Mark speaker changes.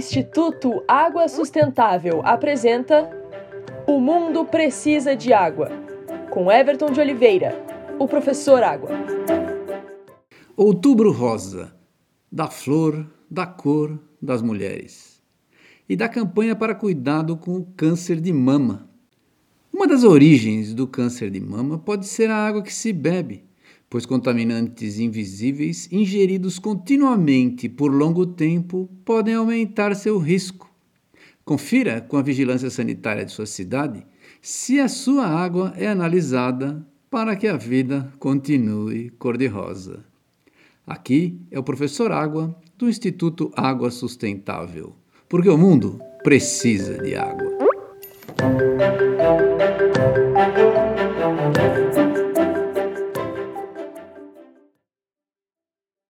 Speaker 1: Instituto Água Sustentável apresenta O Mundo Precisa de Água, com Everton de Oliveira, o professor Água.
Speaker 2: Outubro Rosa da flor, da cor das mulheres e da campanha para cuidado com o câncer de mama. Uma das origens do câncer de mama pode ser a água que se bebe pois contaminantes invisíveis ingeridos continuamente por longo tempo podem aumentar seu risco. Confira com a vigilância sanitária de sua cidade se a sua água é analisada para que a vida continue cor-de-rosa. Aqui é o professor Água do Instituto Água Sustentável, porque o mundo precisa de água.